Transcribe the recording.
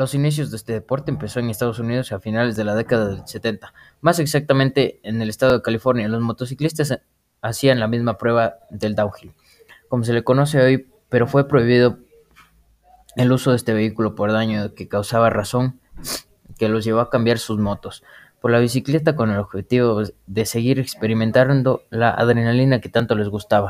Los inicios de este deporte empezó en Estados Unidos a finales de la década del setenta, más exactamente en el estado de California. Los motociclistas hacían la misma prueba del downhill, como se le conoce hoy, pero fue prohibido el uso de este vehículo por daño que causaba, razón que los llevó a cambiar sus motos por la bicicleta con el objetivo de seguir experimentando la adrenalina que tanto les gustaba.